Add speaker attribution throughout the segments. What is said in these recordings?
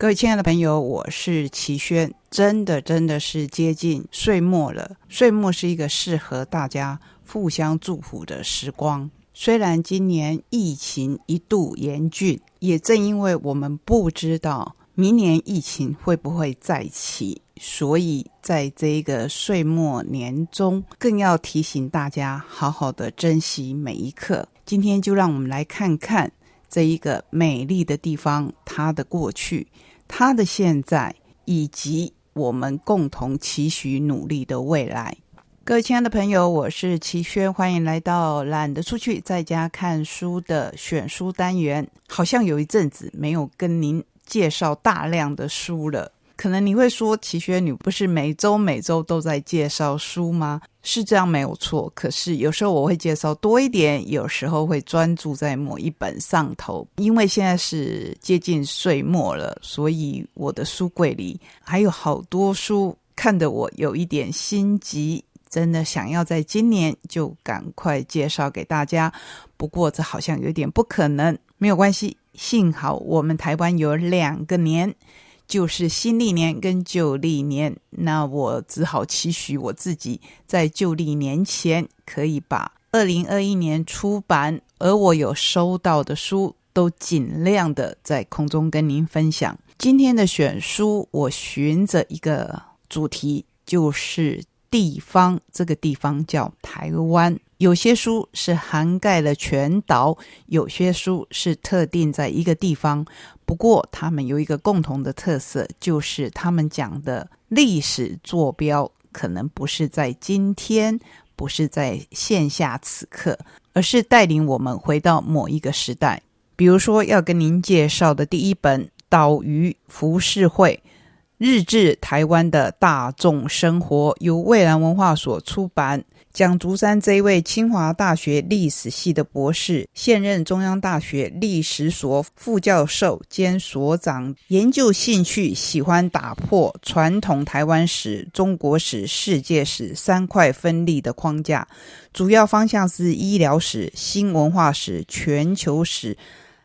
Speaker 1: 各位亲爱的朋友，我是齐轩。真的，真的是接近岁末了。岁末是一个适合大家互相祝福的时光。虽然今年疫情一度严峻，也正因为我们不知道明年疫情会不会再起，所以在这一个岁末年中，更要提醒大家好好的珍惜每一刻。今天就让我们来看看。这一个美丽的地方，它的过去，他的现在，以及我们共同期许努力的未来。各位亲爱的朋友，我是齐轩，欢迎来到懒得出去在家看书的选书单元。好像有一阵子没有跟您介绍大量的书了。可能你会说，齐学，你不是每周每周都在介绍书吗？是这样没有错。可是有时候我会介绍多一点，有时候会专注在某一本上头。因为现在是接近岁末了，所以我的书柜里还有好多书，看得我有一点心急，真的想要在今年就赶快介绍给大家。不过这好像有点不可能，没有关系。幸好我们台湾有两个年。就是新历年跟旧历年，那我只好期许我自己在旧历年前可以把二零二一年出版而我有收到的书都尽量的在空中跟您分享。今天的选书，我循着一个主题，就是地方，这个地方叫台湾。有些书是涵盖了全岛，有些书是特定在一个地方。不过，他们有一个共同的特色，就是他们讲的历史坐标可能不是在今天，不是在线下此刻，而是带领我们回到某一个时代。比如说，要跟您介绍的第一本《岛屿浮世绘》。日治台湾的大众生活由蔚蓝文化所出版。蒋竹山这一位清华大学历史系的博士，现任中央大学历史所副教授兼所长，研究兴趣喜欢打破传统台湾史、中国史、世界史三块分立的框架，主要方向是医疗史、新文化史、全球史。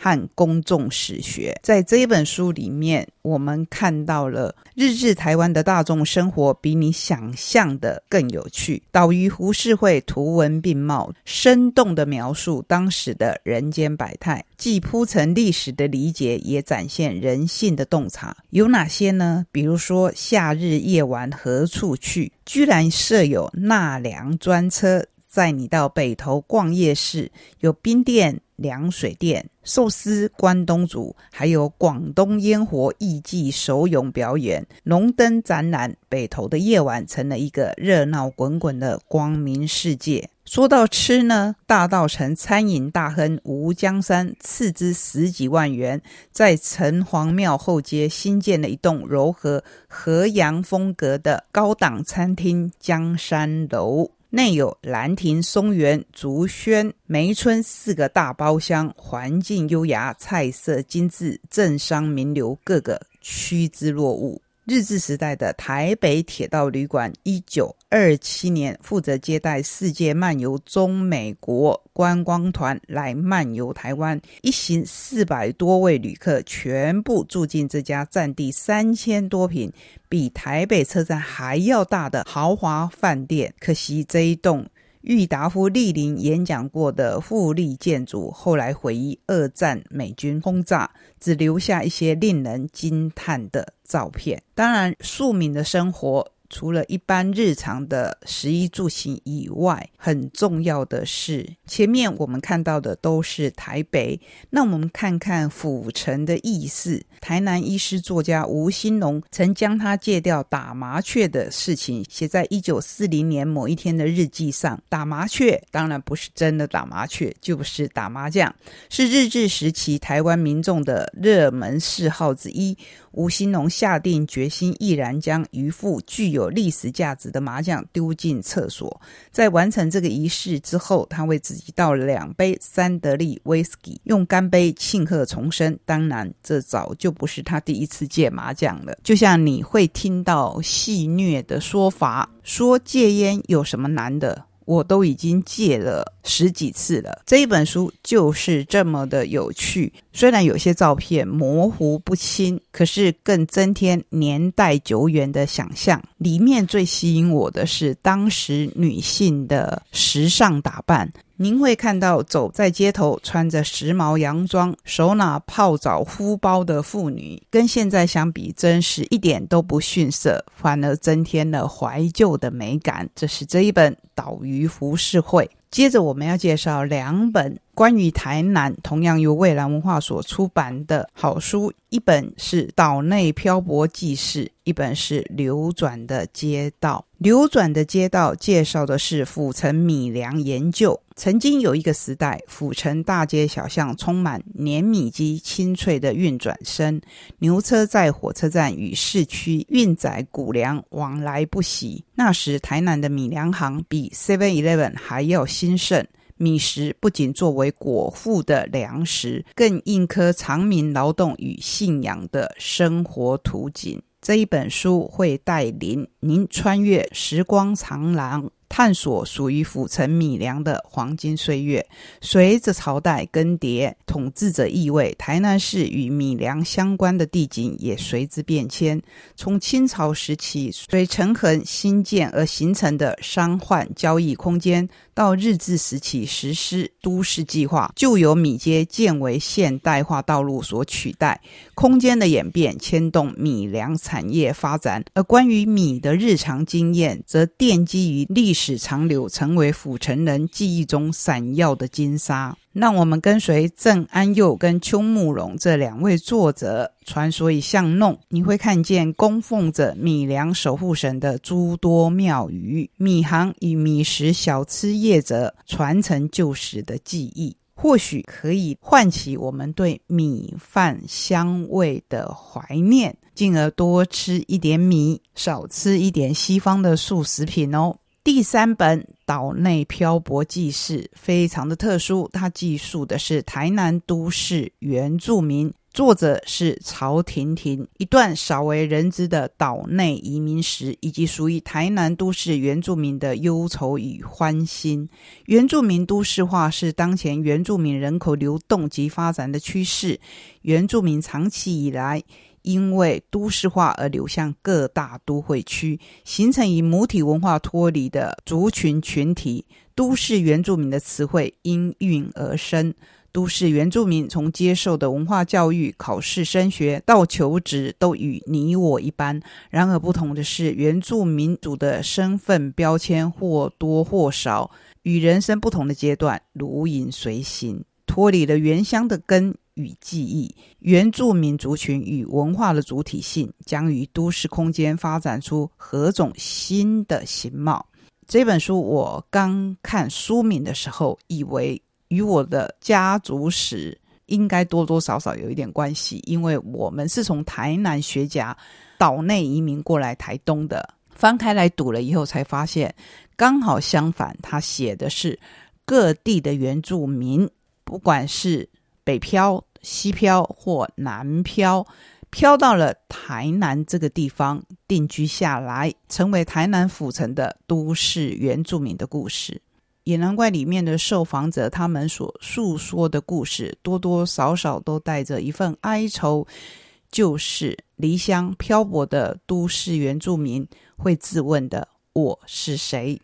Speaker 1: 和公众史学，在这一本书里面，我们看到了日治台湾的大众生活比你想象的更有趣。岛屿胡适会图文并茂，生动的描述当时的人间百态，既铺陈历史的理解，也展现人性的洞察。有哪些呢？比如说，夏日夜晚何处去？居然设有纳凉专车。载你到北投逛夜市，有冰店、凉水店、寿司、关东煮，还有广东烟火艺伎手咏表演、龙灯展览。北投的夜晚成了一个热闹滚滚的光明世界。说到吃呢，大道城餐饮大亨吴江山斥资十几万元，在城隍庙后街新建了一栋柔和和洋风格的高档餐厅——江山楼。内有兰亭、松园、竹轩、梅村四个大包厢，环境优雅，菜色精致，政商名流个个趋之若鹜。日治时代的台北铁道旅馆，一九二七年负责接待世界漫游中美国观光团来漫游台湾，一行四百多位旅客全部住进这家占地三千多平、比台北车站还要大的豪华饭店。可惜这一栋。郁达夫莅临演讲过的富丽建筑，后来回忆二战美军轰炸，只留下一些令人惊叹的照片。当然，庶民的生活。除了一般日常的食衣住行以外，很重要的是，前面我们看到的都是台北。那我们看看府城的意思。台南医师作家吴兴隆曾将他戒掉打麻雀的事情写在一九四零年某一天的日记上。打麻雀当然不是真的打麻雀，就是打麻将，是日治时期台湾民众的热门嗜好之一。吴兴隆下定决心，毅然将一副具有历史价值的麻将丢进厕所。在完成这个仪式之后，他为自己倒了两杯三得利威士忌，用干杯庆贺重生。当然，这早就不是他第一次戒麻将了。就像你会听到戏谑的说法，说戒烟有什么难的？我都已经戒了十几次了。这一本书就是这么的有趣，虽然有些照片模糊不清，可是更增添年代久远的想象。里面最吸引我的是当时女性的时尚打扮。您会看到走在街头穿着时髦洋装、手拿泡澡敷包的妇女，跟现在相比，真是一点都不逊色，反而增添了怀旧的美感。这是这一本《岛屿浮世绘》。接着，我们要介绍两本关于台南，同样由蔚蓝文化所出版的好书，一本是《岛内漂泊记事》，一本是《流转的街道》。《流转的街道》介绍的是府城米粮研究。曾经有一个时代，府城大街小巷充满碾米机清脆的运转声，牛车在火车站与市区运载谷粮往来不息。那时，台南的米粮行比 Seven Eleven 还要兴盛。米食不仅作为果腹的粮食，更印刻长民劳动与信仰的生活图景。这一本书会带领您穿越时光长廊。探索属于府城米粮的黄金岁月。随着朝代更迭，统治者意味，台南市与米粮相关的地景也随之变迁。从清朝时期随陈恒兴建而形成的商贩交易空间，到日治时期实施都市计划，就由米街建为现代化道路所取代。空间的演变牵动米粮产业发展，而关于米的日常经验，则奠基于历史。史长流成为府城人记忆中闪耀的金沙。让我们跟随郑安佑跟邱慕容这两位作者，穿梭于巷弄，你会看见供奉着米粮守护神的诸多庙宇、米行与米食小吃业者传承旧时的记忆，或许可以唤起我们对米饭香味的怀念，进而多吃一点米，少吃一点西方的素食品哦。第三本《岛内漂泊记事》非常的特殊，它记述的是台南都市原住民，作者是曹婷婷，一段少为人知的岛内移民史，以及属于台南都市原住民的忧愁与欢欣。原住民都市化是当前原住民人口流动及发展的趋势，原住民长期以来。因为都市化而流向各大都会区，形成以母体文化脱离的族群群体。都市原住民的词汇应运而生。都市原住民从接受的文化教育、考试升学到求职，都与你我一般。然而不同的是，原住民族的身份标签或多或少与人生不同的阶段如影随形，脱离了原乡的根。与记忆，原住民族群与文化的主体性将于都市空间发展出何种新的形貌？这本书我刚看书名的时候，以为与我的家族史应该多多少少有一点关系，因为我们是从台南学家岛内移民过来台东的。翻开来读了以后，才发现刚好相反，他写的是各地的原住民，不管是北漂。西漂或南漂，漂到了台南这个地方定居下来，成为台南府城的都市原住民的故事。也难怪里面的受访者他们所诉说的故事，多多少少都带着一份哀愁，就是离乡漂泊的都市原住民会自问的：“我是谁？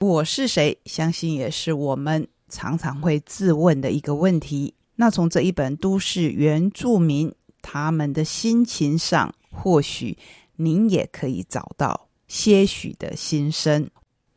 Speaker 1: 我是谁？”相信也是我们常常会自问的一个问题。那从这一本都市原住民他们的心情上，或许您也可以找到些许的心声。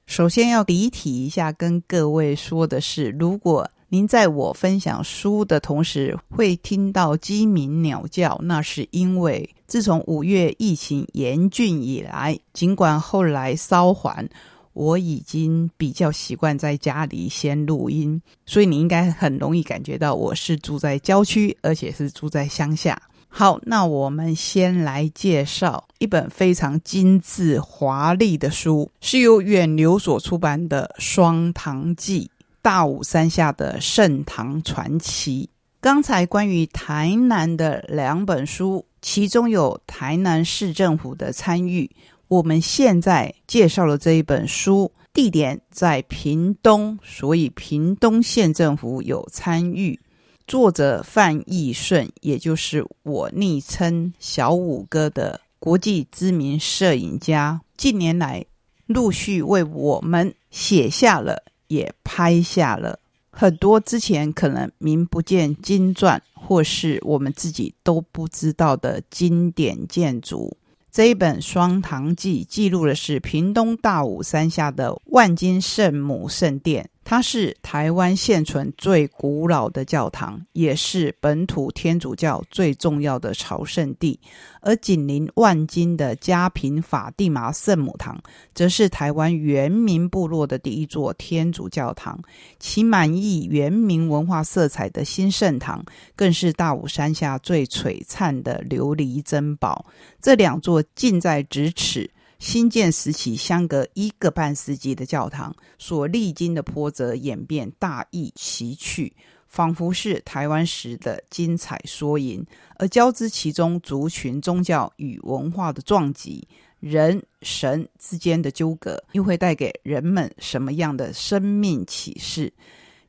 Speaker 1: 首先要离题一下，跟各位说的是，如果您在我分享书的同时会听到鸡鸣鸟叫，那是因为自从五月疫情严峻以来，尽管后来稍缓。我已经比较习惯在家里先录音，所以你应该很容易感觉到我是住在郊区，而且是住在乡下。好，那我们先来介绍一本非常精致华丽的书，是由远流所出版的《双堂记》，大武山下的盛唐传奇。刚才关于台南的两本书，其中有台南市政府的参与。我们现在介绍的这一本书，地点在屏东，所以屏东县政府有参与。作者范义顺，也就是我昵称小五哥的国际知名摄影家，近年来陆续为我们写下了，也拍下了很多之前可能名不见经传，或是我们自己都不知道的经典建筑。这一本《双堂记》记录的是屏东大武山下的万金圣母圣殿。它是台湾现存最古老的教堂，也是本土天主教最重要的朝圣地。而紧邻万金的嘉平法蒂玛圣母堂，则是台湾原民部落的第一座天主教堂，其满溢原民文化色彩的新圣堂，更是大武山下最璀璨的琉璃珍宝。这两座近在咫尺。新建时期相隔一个半世纪的教堂所历经的波折演变大异奇趣，仿佛是台湾史的精彩缩影。而交织其中族群、宗教与文化的撞击，人神之间的纠葛，又会带给人们什么样的生命启示？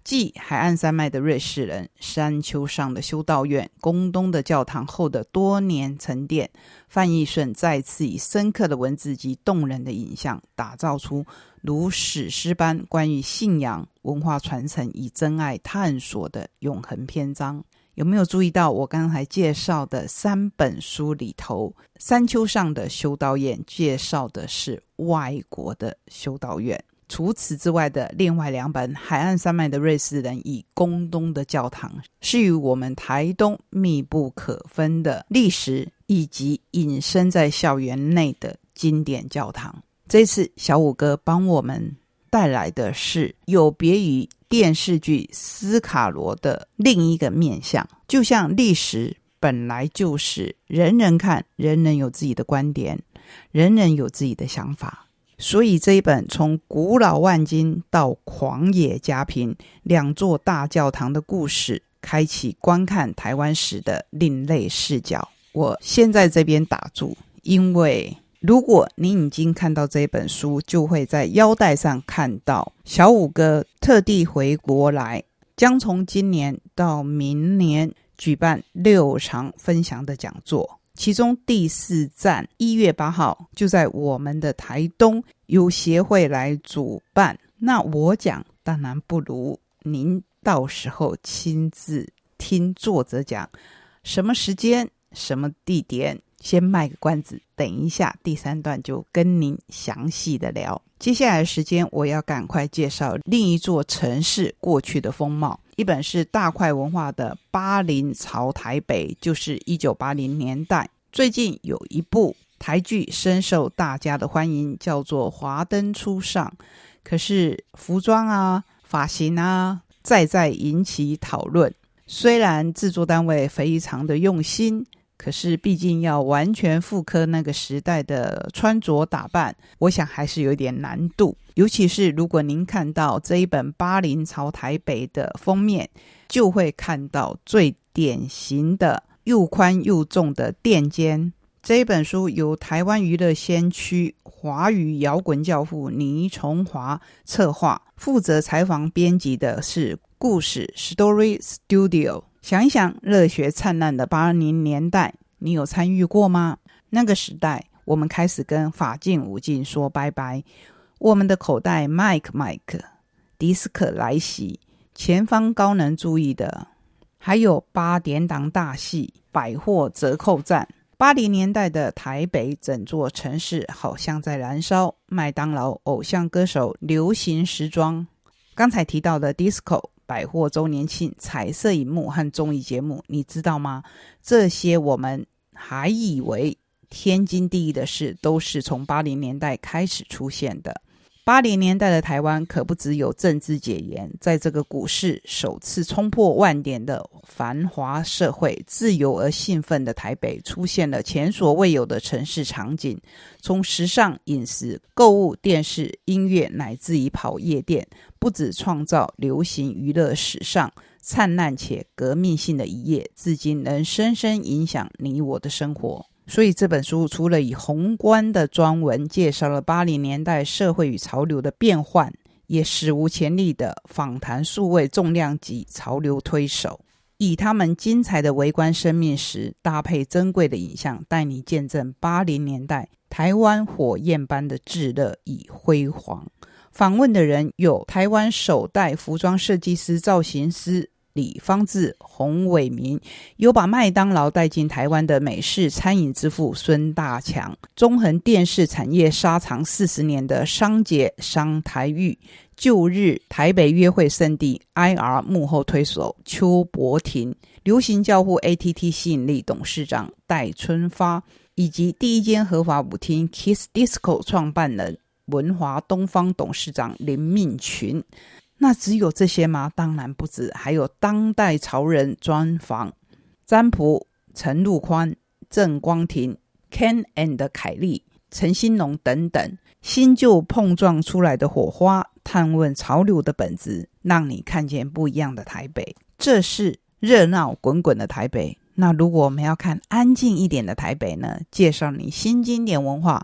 Speaker 1: 继海岸山脉的瑞士人、山丘上的修道院、宫东的教堂后的多年沉淀，范义顺再次以深刻的文字及动人的影像，打造出如史诗般关于信仰、文化传承与真爱探索的永恒篇章。有没有注意到我刚才介绍的三本书里头，《山丘上的修道院》介绍的是外国的修道院？除此之外的另外两本《海岸山脉的瑞士人》与《宫东的教堂》，是与我们台东密不可分的历史，以及隐身在校园内的经典教堂。这次小五哥帮我们带来的是有别于电视剧《斯卡罗》的另一个面相，就像历史本来就是人人看，人人有自己的观点，人人有自己的想法。所以这一本从古老万金到狂野家平两座大教堂的故事，开启观看台湾史的另类视角。我先在这边打住，因为如果您已经看到这本书，就会在腰带上看到小五哥特地回国来，将从今年到明年举办六场分享的讲座。其中第四站一月八号就在我们的台东由协会来主办，那我讲当然不如您到时候亲自听作者讲，什么时间、什么地点，先卖个关子，等一下第三段就跟您详细的聊。接下来时间我要赶快介绍另一座城市过去的风貌。一本是大块文化的《八零朝台北》，就是一九八零年代。最近有一部台剧深受大家的欢迎，叫做《华灯初上》。可是服装啊、发型啊，再再引起讨论。虽然制作单位非常的用心。可是，毕竟要完全复刻那个时代的穿着打扮，我想还是有点难度。尤其是如果您看到这一本《八零朝台北》的封面，就会看到最典型的又宽又重的垫肩。这一本书由台湾娱乐先驱、华语摇滚教父倪崇华策划，负责采访编辑的是故事 Story Studio。想一想，热血灿烂的八零年代，你有参与过吗？那个时代，我们开始跟法镜武镜说拜拜。我们的口袋麦克麦克，迪斯科来袭，前方高能注意的，还有八点档大戏、百货折扣站。八零年代的台北，整座城市好像在燃烧。麦当劳、偶像歌手、流行时装，刚才提到的 disco。百货周年庆、彩色荧幕和综艺节目，你知道吗？这些我们还以为天经地义的事，都是从八零年代开始出现的。八零年代的台湾可不只有政治解严，在这个股市首次冲破万点的繁华社会，自由而兴奋的台北出现了前所未有的城市场景，从时尚、饮食、购物、电视、音乐，乃至于跑夜店，不止创造流行娱乐史上灿烂且革命性的一页，至今能深深影响你我的生活。所以这本书除了以宏观的专文介绍了八零年代社会与潮流的变换，也史无前例的访谈数位重量级潮流推手，以他们精彩的围观生命史，搭配珍贵的影像，带你见证八零年代台湾火焰般的炙热与辉煌。访问的人有台湾首代服装设计师、造型师。李方志、洪伟民有把麦当劳带进台湾的美式餐饮之父孙大强，中恒电视产业沙场四十年的商杰商台玉，旧日台北约会圣地 IR 幕后推手邱伯廷，流行教父 ATT 吸引力董事长戴春发，以及第一间合法舞厅 Kiss Disco 创办人文华东方董事长林命群。那只有这些吗？当然不止，还有当代潮人专访，占卜陈陆宽、郑光庭、Ken and 凯利、陈新龙等等，新旧碰撞出来的火花，探问潮流的本质，让你看见不一样的台北。这是热闹滚滚的台北。那如果我们要看安静一点的台北呢？介绍你新经典文化，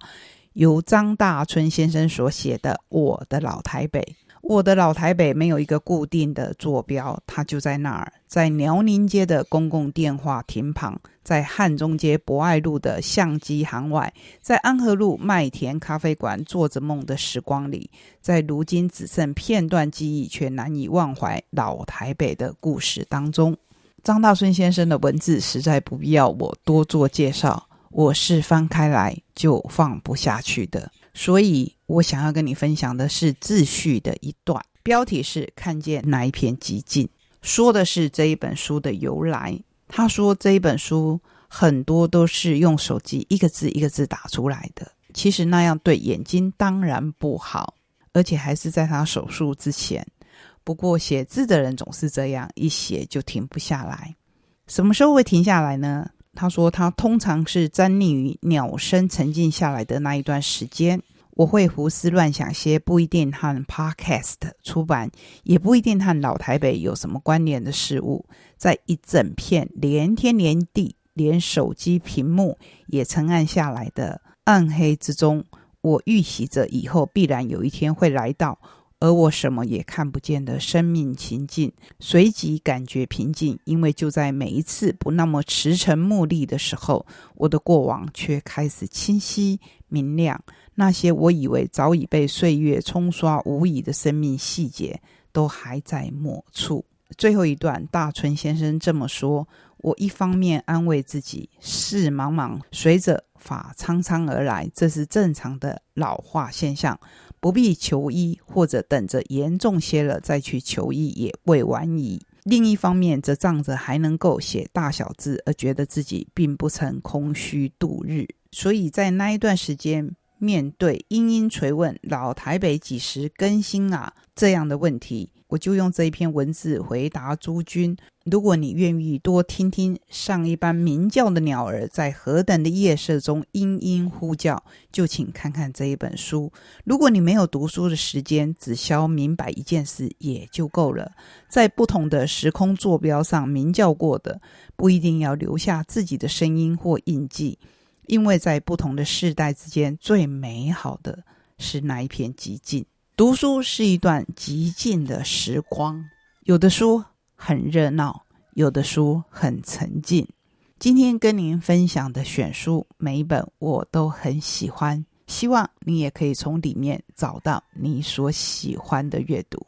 Speaker 1: 由张大春先生所写的《我的老台北》。我的老台北没有一个固定的坐标，它就在那儿，在辽宁街的公共电话亭旁，在汉中街博爱路的相机行外，在安和路麦田咖啡馆做着梦的时光里，在如今只剩片段记忆却难以忘怀老台北的故事当中。张大春先生的文字实在不必要我多做介绍，我是翻开来就放不下去的。所以我想要跟你分享的是自序的一段，标题是“看见哪一片寂静”，说的是这一本书的由来。他说这一本书很多都是用手机一个字一个字打出来的，其实那样对眼睛当然不好，而且还是在他手术之前。不过写字的人总是这样，一写就停不下来。什么时候会停下来呢？他说：“他通常是沾溺于鸟声沉静下来的那一段时间，我会胡思乱想些不一定和 Podcast 出版，也不一定和老台北有什么关联的事物。在一整片连天连地、连手机屏幕也沉暗下来的暗黑之中，我预习着以后必然有一天会来到。”而我什么也看不见的生命情境，随即感觉平静，因为就在每一次不那么驰骋目力的时候，我的过往却开始清晰明亮。那些我以为早已被岁月冲刷无遗的生命细节，都还在某处。最后一段，大春先生这么说：我一方面安慰自己，事茫茫随着法苍苍而来，这是正常的老化现象。不必求医，或者等着严重些了再去求医也未晚矣。另一方面，则仗着还能够写大小字，而觉得自己并不曾空虚度日。所以在那一段时间，面对殷殷垂问“老台北几时更新啊”这样的问题。我就用这一篇文字回答诸君：如果你愿意多听听上一班鸣叫的鸟儿在何等的夜色中嘤嘤呼叫，就请看看这一本书。如果你没有读书的时间，只消明白一件事也就够了：在不同的时空坐标上鸣叫过的，不一定要留下自己的声音或印记，因为在不同的世代之间，最美好的是那一片寂静。读书是一段极静的时光，有的书很热闹，有的书很沉静。今天跟您分享的选书，每一本我都很喜欢，希望你也可以从里面找到你所喜欢的阅读。